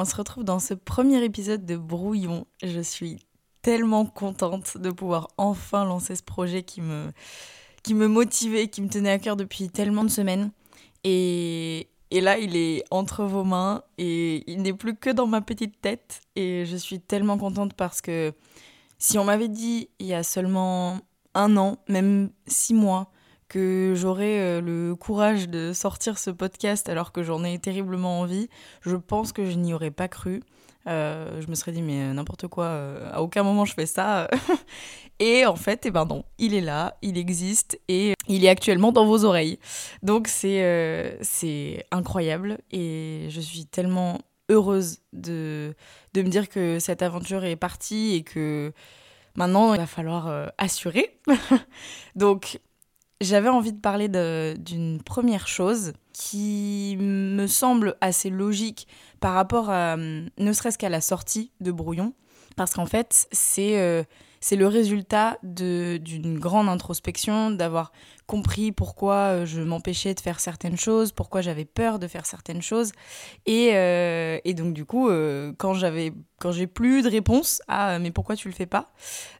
On se retrouve dans ce premier épisode de Brouillon. Je suis tellement contente de pouvoir enfin lancer ce projet qui me, qui me motivait, qui me tenait à cœur depuis tellement de semaines. Et, et là, il est entre vos mains et il n'est plus que dans ma petite tête. Et je suis tellement contente parce que si on m'avait dit il y a seulement un an, même six mois, que j'aurais euh, le courage de sortir ce podcast alors que j'en ai terriblement envie, je pense que je n'y aurais pas cru. Euh, je me serais dit, mais euh, n'importe quoi, à aucun moment je fais ça. et en fait, eh ben non, il est là, il existe et il est actuellement dans vos oreilles. Donc c'est c'est incroyable et je suis tellement heureuse de, de me dire que cette aventure est partie et que maintenant il va falloir assurer. Donc j'avais envie de parler d'une première chose qui me semble assez logique par rapport à, ne serait-ce qu'à la sortie de Brouillon, parce qu'en fait, c'est euh, le résultat d'une grande introspection, d'avoir compris pourquoi euh, je m'empêchais de faire certaines choses, pourquoi j'avais peur de faire certaines choses. Et, euh, et donc du coup, euh, quand j'ai plus de réponse à mais pourquoi tu le fais pas,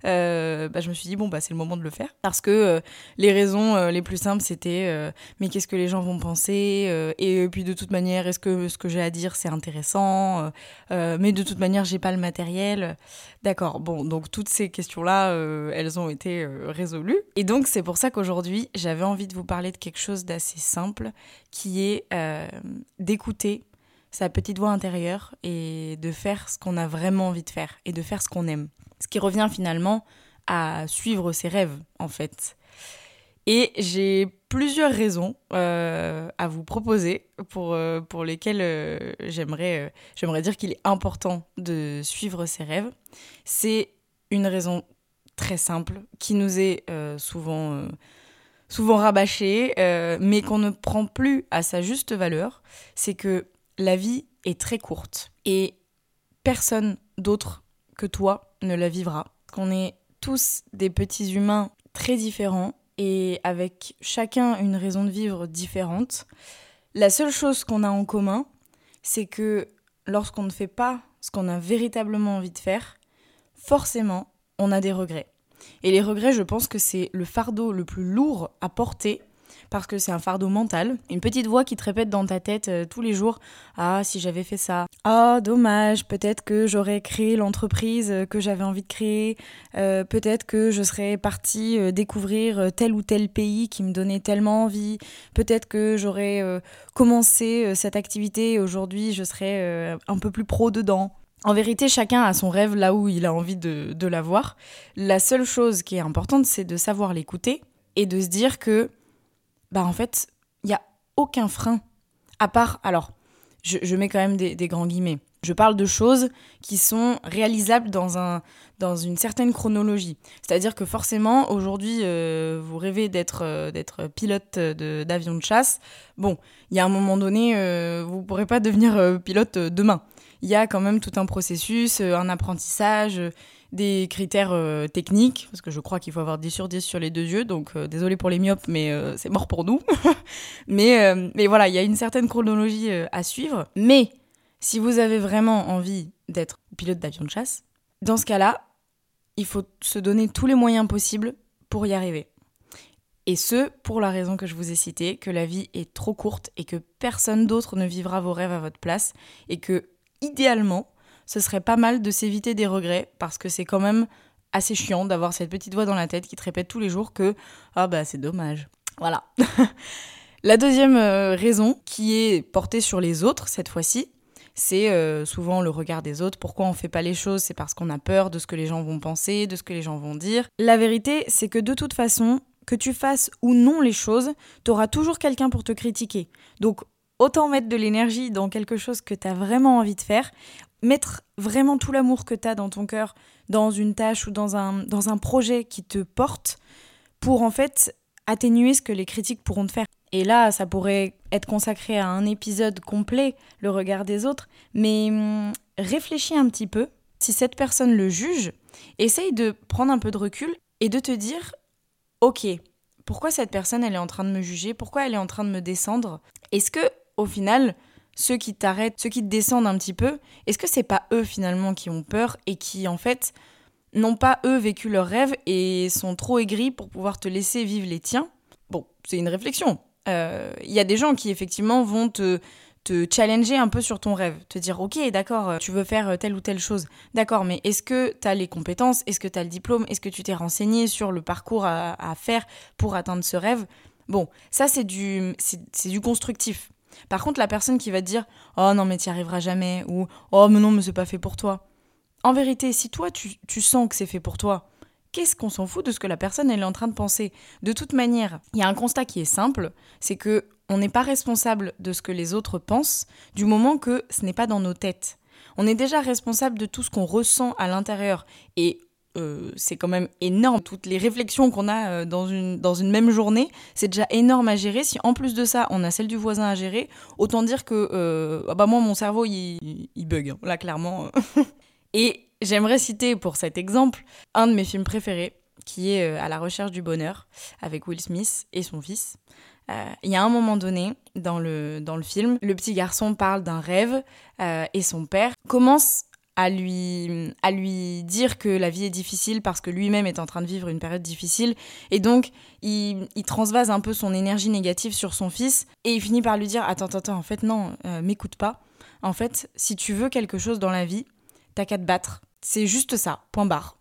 bah, je me suis dit bon bah c'est le moment de le faire parce que les raisons les plus simples c'était mais qu'est-ce que les gens vont penser? et puis de toute manière est-ce que ce que j'ai à dire c'est intéressant mais de toute manière j'ai pas le matériel. D'accord bon donc toutes ces questions là elles ont été résolues. Et donc c'est pour ça qu'aujourd'hui j'avais envie de vous parler de quelque chose d'assez simple, qui est euh, d'écouter sa petite voix intérieure et de faire ce qu'on a vraiment envie de faire et de faire ce qu'on aime. Ce qui revient finalement à suivre ses rêves, en fait. Et j'ai plusieurs raisons euh, à vous proposer pour, euh, pour lesquelles j'aimerais, j'aimerais dire qu'il est important de suivre ses rêves. C'est une raison très simple qui nous est souvent souvent rabâché, euh, mais qu'on ne prend plus à sa juste valeur, c'est que la vie est très courte et personne d'autre que toi ne la vivra. Qu'on est tous des petits humains très différents et avec chacun une raison de vivre différente. La seule chose qu'on a en commun, c'est que lorsqu'on ne fait pas ce qu'on a véritablement envie de faire, forcément, on a des regrets. Et les regrets, je pense que c'est le fardeau le plus lourd à porter parce que c'est un fardeau mental. Une petite voix qui te répète dans ta tête euh, tous les jours Ah, si j'avais fait ça. Ah, dommage, peut-être que j'aurais créé l'entreprise euh, que j'avais envie de créer. Euh, peut-être que je serais partie découvrir tel ou tel pays qui me donnait tellement envie. Peut-être que j'aurais commencé cette activité et aujourd'hui je serais un peu plus pro dedans. En vérité, chacun a son rêve là où il a envie de, l'avoir. La seule chose qui est importante, c'est de savoir l'écouter et de se dire que, bah en fait, il n'y a aucun frein. À part, alors, je, mets quand même des, grands guillemets. Je parle de choses qui sont réalisables dans, un, dans une certaine chronologie. C'est-à-dire que forcément, aujourd'hui, euh, vous rêvez d'être euh, pilote d'avion de, chasse. Bon, il y a un moment donné, euh, vous ne pourrez pas devenir pilote demain il y a quand même tout un processus, euh, un apprentissage, euh, des critères euh, techniques, parce que je crois qu'il faut avoir 10 sur 10 sur les deux yeux, donc désolé pour les myopes, mais c'est mort pour nous. mais, mais voilà, il y a une certaine chronologie à suivre. Mais si vous avez vraiment envie d'être pilote d'avion de chasse, dans ce cas-là, il faut se donner tous les moyens possibles pour y arriver. Et ce, pour la raison que je vous ai citée, que la vie est trop courte et que personne d'autre ne vivra vos rêves à votre place et que idéalement, ce serait pas mal de s'éviter des regrets parce que c'est quand même assez chiant d'avoir cette petite voix dans la tête qui te répète tous les jours que ah bah c'est dommage. Voilà. la deuxième euh, raison qui est portée sur les autres cette fois-ci, c'est euh, souvent le regard des autres. Pourquoi on fait pas les choses? C'est parce qu'on a peur de ce que les gens vont penser, de ce que les gens vont dire. La vérité, c'est que de toute façon, que tu fasses ou non les choses, tu auras toujours quelqu'un pour te critiquer. Donc autant mettre de l'énergie dans quelque chose que tu as vraiment envie de faire, mettre vraiment tout l'amour que tu as dans ton cœur dans une tâche ou dans un, dans un projet qui te porte pour en fait atténuer ce que les critiques pourront te faire. Et là, ça pourrait être consacré à un épisode complet, le regard des autres, mais hum, réfléchis un petit peu. Si cette personne le juge, essaye de prendre un peu de recul et de te dire, ok, pourquoi cette personne elle est en train de me juger? Pourquoi elle est en train de me descendre? Est-ce que au final, ceux qui t'arrêtent, ceux qui te descendent un petit peu, est-ce que c'est pas eux finalement qui ont peur et qui en fait n'ont pas eux vécu leurs rêves et sont trop aigris pour pouvoir te laisser vivre les tiens? Bon, c'est une réflexion. Il euh, y a des gens qui effectivement vont te, challenger un peu sur ton rêve, te dire ok d'accord, tu veux faire telle ou telle chose, d'accord, mais est-ce que tu as les compétences, est-ce que tu as le diplôme, est-ce que tu t'es renseigné sur le parcours à, faire pour atteindre ce rêve? Bon, ça c'est du constructif. Par contre, la personne qui va te dire Oh non, mais tu n'y arriveras jamais, ou Oh, mais non, mais c'est pas fait pour toi. En vérité, si toi tu, tu sens que c'est fait pour toi, qu'est-ce qu'on s'en fout de ce que la personne elle est en train de penser? De toute manière, il y a un constat qui est simple, c'est que on n'est pas responsable de ce que les autres pensent du moment que ce n'est pas dans nos têtes. On est déjà responsable de tout ce qu'on ressent à l'intérieur et euh, c'est quand même énorme. Toutes les réflexions qu'on a euh, dans, une, dans une même journée, c'est déjà énorme à gérer. Si en plus de ça, on a celle du voisin à gérer, autant dire que euh, ah bah moi, mon cerveau, il, bug, hein, là, clairement. Et j'aimerais citer pour cet exemple un de mes films préférés, qui est À la recherche du bonheur, avec Will Smith et son fils. Il y a un moment donné dans le, dans le film, le petit garçon parle d'un rêve et son père commence à lui, à lui dire que la vie est difficile parce que lui-même est en train de vivre une période difficile. Et donc, il, transvase un peu son énergie négative sur son fils et il finit par lui dire Attends, attends, en fait, non, euh, m'écoute pas. En fait, si tu veux quelque chose dans la vie, t'as qu'à te battre. C'est juste ça, point barre.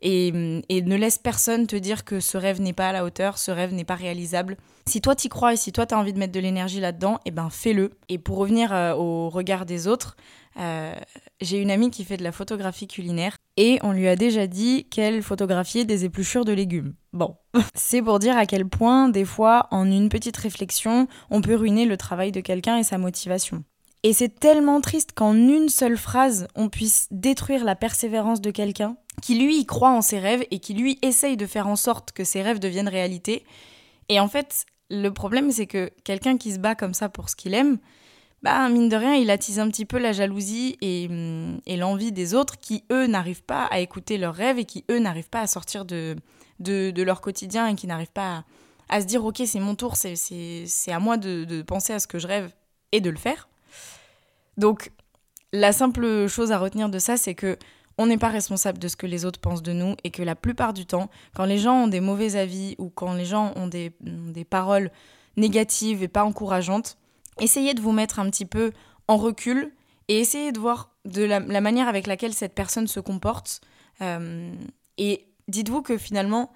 Et, et, ne laisse personne te dire que ce rêve n'est pas à la hauteur, ce rêve n'est pas réalisable. Si toi t'y crois et si toi t'as envie de mettre de l'énergie là-dedans, eh ben fais-le. Et pour revenir euh, au regard des autres, euh, j'ai une amie qui fait de la photographie culinaire et on lui a déjà dit qu'elle photographiait des épluchures de légumes. Bon, c'est pour dire à quel point, des fois, en une petite réflexion, on peut ruiner le travail de quelqu'un et sa motivation. Et c'est tellement triste qu'en une seule phrase, on puisse détruire la persévérance de quelqu'un qui, lui, croit en ses rêves et qui, lui, essaye de faire en sorte que ses rêves deviennent réalité. Et en fait, le problème, c'est que quelqu'un qui se bat comme ça pour ce qu'il aime, bah, mine de rien, il attise un petit peu la jalousie et, hum, et l'envie des autres qui, eux, n'arrivent pas à écouter leurs rêves et qui, eux, n'arrivent pas à sortir de, de, leur quotidien et qui n'arrivent pas à, à, se dire, ok, c'est mon tour, c'est à moi de, de, penser à ce que je rêve et de le faire. Donc, la simple chose à retenir de ça, c'est que on n'est pas responsable de ce que les autres pensent de nous et que la plupart du temps, quand les gens ont des mauvais avis ou quand les gens ont des, des paroles négatives et pas encourageantes, essayez de vous mettre un petit peu en recul et essayez de voir de la, manière avec laquelle cette personne se comporte. Euh, et dites-vous que finalement,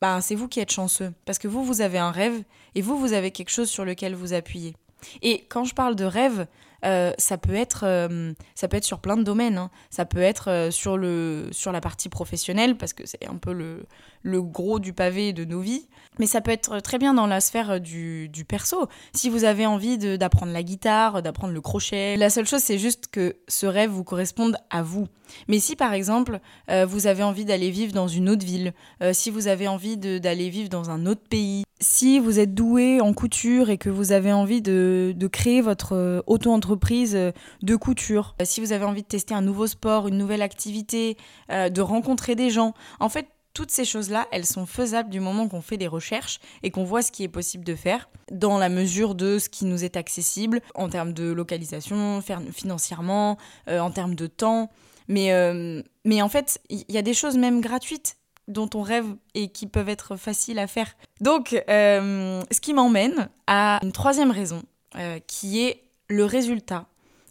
bah, c'est vous qui êtes chanceux. Parce que vous, vous avez un rêve et vous, vous avez quelque chose sur lequel vous appuyez. Et quand je parle de rêve, euh, ça, peut être, euh, ça peut être sur plein de domaines. Hein. Ça peut être sur, le, sur la partie professionnelle, parce que c'est un peu le, le gros du pavé de nos vies. Mais ça peut être très bien dans la sphère du, du perso. Si vous avez envie d'apprendre la guitare, d'apprendre le crochet, la seule chose c'est juste que ce rêve vous corresponde à vous. Mais si par exemple euh, vous avez envie d'aller vivre dans une autre ville, euh, si vous avez envie d'aller vivre dans un autre pays, si vous êtes doué en couture et que vous avez envie de, de créer votre euh, auto-entreprise de couture, si vous avez envie de tester un nouveau sport, une nouvelle activité, de rencontrer des gens, en fait toutes ces choses-là, elles sont faisables du moment qu'on fait des recherches et qu'on voit ce qui est possible de faire dans la mesure de ce qui nous est accessible en termes de localisation, financièrement, euh, en termes de temps. Mais, euh, mais en fait, il y a des choses même gratuites dont on rêve et qui peuvent être faciles à faire. Donc, euh, ce qui m'emmène à une troisième raison, qui est le résultat.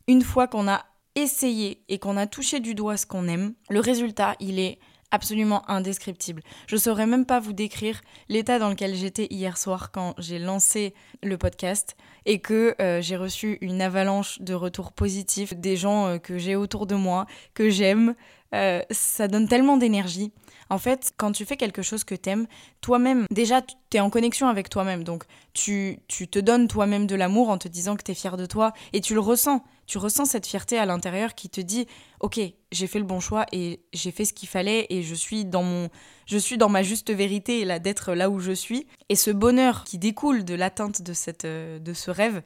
Une fois qu'on a essayé et qu'on a touché du doigt ce qu'on aime, le résultat, il est absolument indescriptible. Je saurais même pas vous décrire l'état dans lequel j'étais hier soir quand j'ai lancé le podcast et que euh, j'ai reçu une avalanche de retours positifs des gens euh, que j'ai autour de moi, que j'aime. Euh, ça donne tellement d'énergie. En fait, quand tu fais quelque chose que t'aimes, toi-même, déjà, tu es en connexion avec toi-même. Donc, tu, tu te donnes toi-même de l'amour en te disant que tu es fier de toi et tu le ressens. Tu ressens cette fierté à l'intérieur qui te dit Ok, j'ai fait le bon choix et j'ai fait ce qu'il fallait et je suis dans mon je suis dans ma juste vérité là d'être là où je suis et ce bonheur qui découle de l'atteinte de cette de ce rêve,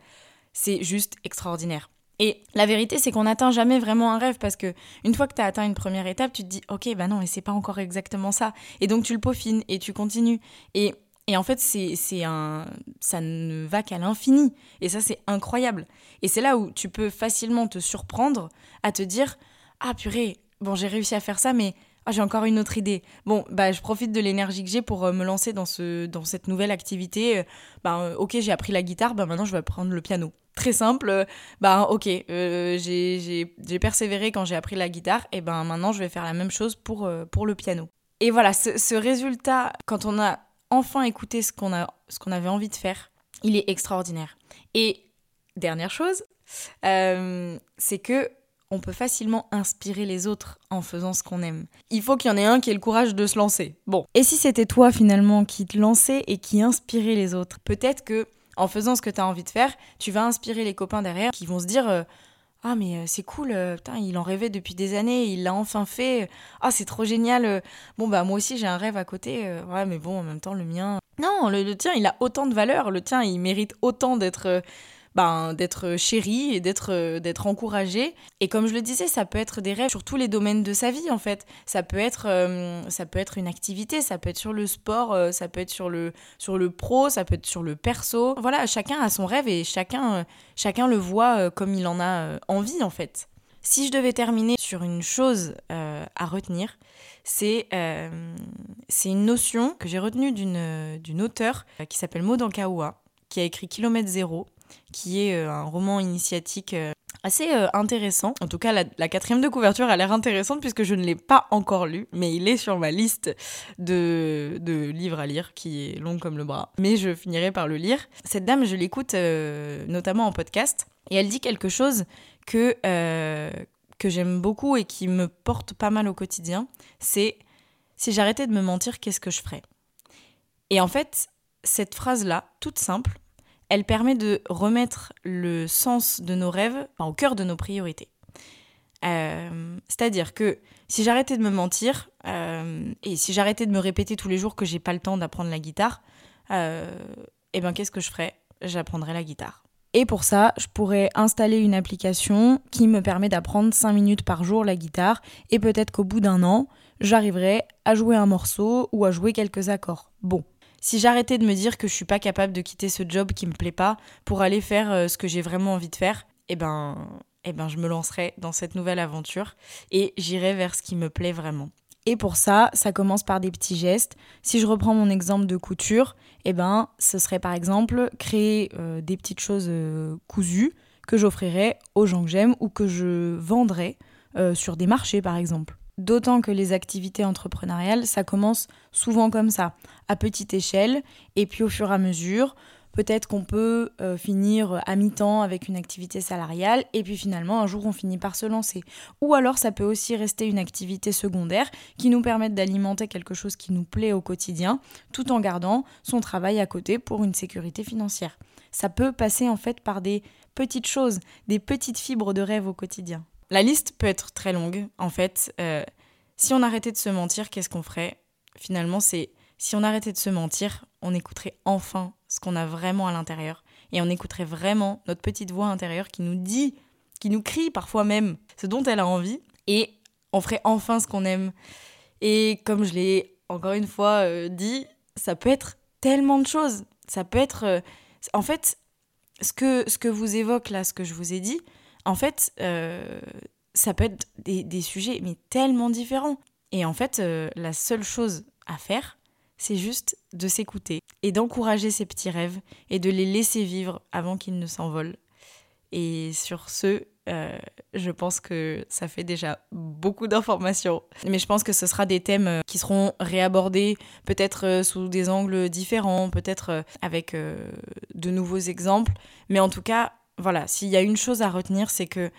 c'est juste extraordinaire. Et la vérité, c'est qu'on n'atteint jamais vraiment un rêve parce que une fois que tu as atteint une première étape, tu te dis ok, bah non, mais c'est pas encore exactement ça. Et donc tu le peaufines et tu continues. Et, Et en fait, c'est un, ça ne va qu'à l'infini. Et ça, c'est incroyable. Et c'est là où tu peux facilement te surprendre à te dire Ah purée, bon, j'ai réussi à faire ça, mais ah, j'ai encore une autre idée. Bon, bah, je profite de l'énergie que j'ai pour euh, me lancer dans, ce, dans cette nouvelle activité. Bah, ok, j'ai appris la guitare, bah, maintenant je vais apprendre le piano. Très simple, bah ok, j'ai persévéré quand j'ai appris la guitare, et ben maintenant je vais faire la même chose pour, pour le piano. Et voilà, ce, résultat, quand on a enfin écouter ce qu'on qu'on avait envie de faire, il est extraordinaire. Et dernière chose, euh, c'est que on peut facilement inspirer les autres en faisant ce qu'on aime. Il faut qu'il y en ait un qui ait le courage de se lancer. Bon. Et si c'était toi finalement qui te lançais et qui inspirait les autres, peut-être que en faisant ce que tu as envie de faire, tu vas inspirer les copains derrière qui vont se dire euh, ah mais euh, c'est cool, euh, il en rêvait depuis des années, il l'a enfin fait. Ah c'est trop génial. Bon bah moi aussi j'ai un rêve à côté. Ouais mais bon en même temps le mien. Non, le tien il a autant de valeur, le tien il mérite autant d'être ben, d'être chéri et d'être euh, d'être encouragé. Et comme je le disais, ça peut être des rêves sur tous les domaines de sa vie en fait. Ça peut être euh, ça peut être une activité, ça peut être sur le sport, euh, ça peut être sur le sur le pro, ça peut être sur le perso. Voilà, chacun a son rêve et chacun chacun le voit comme il en a envie en fait. Si je devais terminer sur une chose à retenir, c'est c'est une notion que j'ai retenue d'une auteure qui s'appelle Maud Ankaoua, qui a écrit Kilomètre Zéro qui est euh, un roman initiatique euh, assez euh, intéressant. En tout cas, la, quatrième de couverture a l'air intéressante puisque je ne l'ai pas encore lu, mais il est sur ma liste de, de, livres à lire qui est longue comme le bras. Mais je finirai par le lire. Cette dame, je l'écoute notamment en podcast et elle dit quelque chose que, que j'aime beaucoup et qui me porte pas mal au quotidien. C'est si j'arrêtais de me mentir, qu'est-ce que je ferais? Et en fait, cette phrase-là, toute simple, elle permet de remettre le sens de nos rêves au cœur de nos priorités. Euh, c'est-à-dire que si j'arrêtais de me mentir euh, et si j'arrêtais de me répéter tous les jours que j'ai pas le temps d'apprendre la guitare, euh, eh ben qu'est-ce que je ferais? J'apprendrais la guitare. Et pour ça, je pourrais installer une application qui me permet d'apprendre 5 minutes par jour la guitare et peut-être qu'au bout d'un an, j'arriverai à jouer un morceau ou à jouer quelques accords. Bon, si j'arrêtais de me dire que je suis pas capable de quitter ce job qui me plaît pas pour aller faire euh, ce que j'ai vraiment envie de faire, eh ben, eh ben, je me lancerai dans cette nouvelle aventure et j'irai vers ce qui me plaît vraiment. Et pour ça, ça commence par des petits gestes. Si je reprends mon exemple de couture, eh ben, ce serait par exemple créer euh, des petites choses euh, cousues que j'offrirais aux gens que j'aime ou que je vendrais sur des marchés par exemple. D'autant que les activités entrepreneuriales, ça commence souvent comme ça, à petite échelle, et puis au fur et à mesure, peut-être qu'on peut, euh, finir à mi-temps avec une activité salariale, et puis finalement un jour on finit par se lancer. Ou alors ça peut aussi rester une activité secondaire qui nous permette d'alimenter quelque chose qui nous plaît au quotidien, tout en gardant son travail à côté pour une sécurité financière. Ça peut passer en fait par des petites choses, des petites fibres de rêve au quotidien. La liste peut être très longue, en fait. Euh, si on arrêtait de se mentir, qu'est-ce qu'on ferait? Finalement, c'est si on arrêtait de se mentir, on écouterait enfin ce qu'on a vraiment à l'intérieur. Et on écouterait vraiment notre petite voix intérieure qui nous dit, qui nous crie parfois même ce dont elle a envie. Et on ferait enfin ce qu'on aime. Et comme je l'ai encore une fois euh, dit, ça peut être tellement de choses. Ça peut être... Euh, en fait, ce que, ce que vous évoque là, ce que je vous ai dit, en fait, euh, ça peut être des, sujets, mais tellement différents. Et en fait, euh, la seule chose à faire, c'est juste de s'écouter et d'encourager ces petits rêves et de les laisser vivre avant qu'ils ne s'envolent. Et sur ce, euh, je pense que ça fait déjà beaucoup d'informations. Mais je pense que ce sera des thèmes qui seront réabordés, peut-être sous des angles différents, peut-être avec de nouveaux exemples. Mais en tout cas, voilà, s'il y a une chose à retenir, c'est que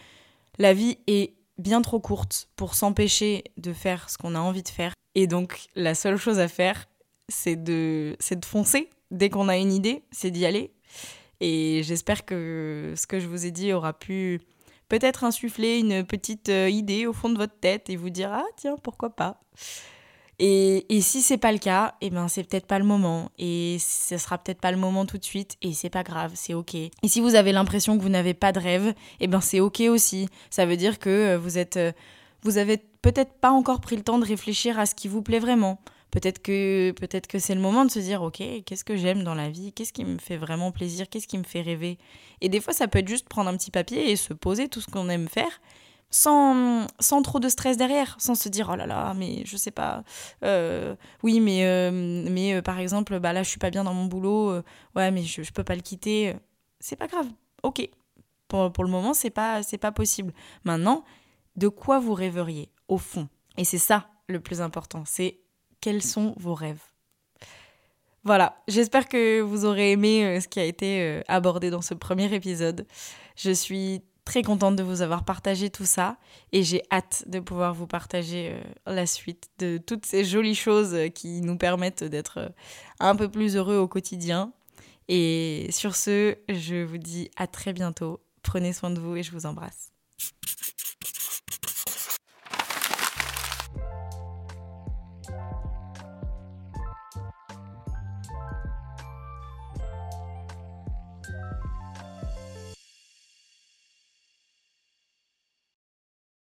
la vie est bien trop courte pour s'empêcher de faire ce qu'on a envie de faire. Et donc, la seule chose à faire, c'est de, de foncer. Dès qu'on a une idée, c'est d'y aller. Et j'espère que ce que je vous ai dit aura pu peut-être insuffler une petite euh, idée au fond de votre tête et vous dire ah tiens pourquoi pas. Et, et si c'est pas le cas, et eh ben c'est peut-être pas le moment. Et ce sera peut-être pas le moment tout de suite. Et c'est pas grave, c'est ok. Et si vous avez l'impression que vous n'avez pas de rêve, et eh ben c'est ok aussi. Ça veut dire que euh, vous êtes, euh, vous avez peut-être pas encore pris le temps de réfléchir à ce qui vous plaît vraiment. Peut-être que, peut que c'est le moment de se dire, ok, qu'est-ce que j'aime dans la vie? Qu'est-ce qui me fait vraiment plaisir? Qu'est-ce qui me fait rêver? Et des fois, ça peut être juste prendre un petit papier et se poser tout ce qu'on aime faire sans, sans trop de stress derrière, sans se dire oh là là, mais je sais pas, euh, oui, mais, euh, mais euh, par exemple, bah là je suis pas bien dans mon boulot, ouais, mais je, je peux pas le quitter, c'est pas grave, ok. Pour, pour le moment, c'est pas, c'est pas possible. Maintenant, de quoi vous rêveriez, au fond? Et c'est ça le plus important, c'est quels sont vos rêves? Voilà, j'espère que vous aurez aimé ce qui a été abordé dans ce premier épisode. Je suis très contente de vous avoir partagé tout ça et j'ai hâte de pouvoir vous partager euh, la suite de toutes ces jolies choses qui nous permettent d'être euh, un peu plus heureux au quotidien. Et sur ce, je vous dis à très bientôt. Prenez soin de vous et je vous embrasse.